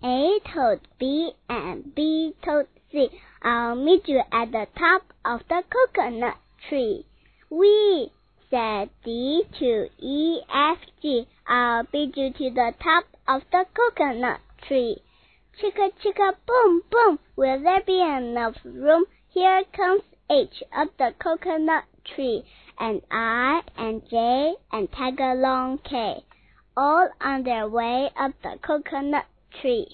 A told B and B told C, I'll meet you at the top of the coconut tree. We said D to E F G, I'll beat you to the top of the coconut tree. Chicka chicka boom boom, will there be enough room? Here comes H up the coconut tree, and I and J and tag along K, all on their way up the coconut tree.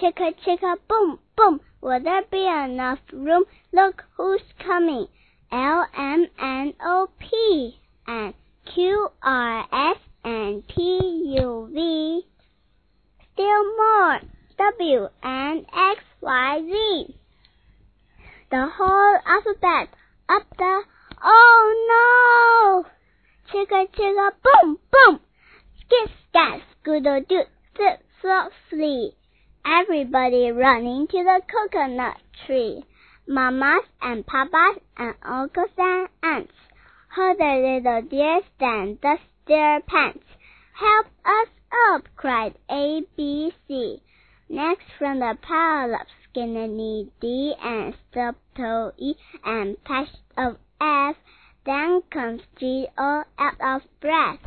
Chicka chicka boom boom, will there be enough room? Look who's coming! L M N O P and Q R S and T U V. Still more W and X Y Z. The whole alphabet up the oh no! Chicka chicka boom boom, skip scat scoodle doo flip flee. Everybody running to the coconut tree. Mamas and papas and uncles and aunts. How the little dears stand dust their pants. Help us up! cried A, B, C. Next from the pile up Skinny D and Stubtoe E and Patch of F. Then comes G all out of breath.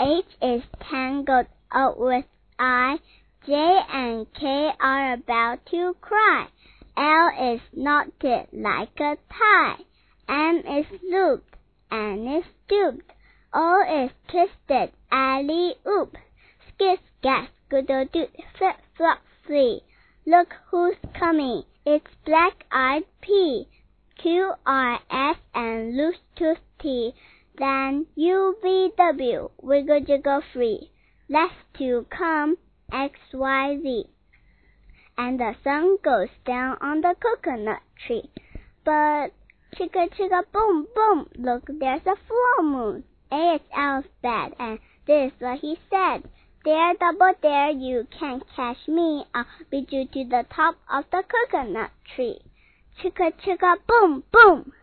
H is tangled up with I. J and K are about to cry. L is knotted like a tie. M is looped and is stooped. O is twisted, alley oop. Skip, scat, scoodle doo, flip, flop, flee. Look who's coming, it's Black Eyed P. Q R S and Loose Tooth T. Then U V W, wiggle jiggle free. Left to come, X Y Z. And the sun goes down on the coconut tree. But chicka chicka boom boom, look there's a full moon. A is alphabet, and this is what he said. Dare double dare, you can't catch me. I'll beat you to the top of the coconut tree. Chicka chicka boom boom.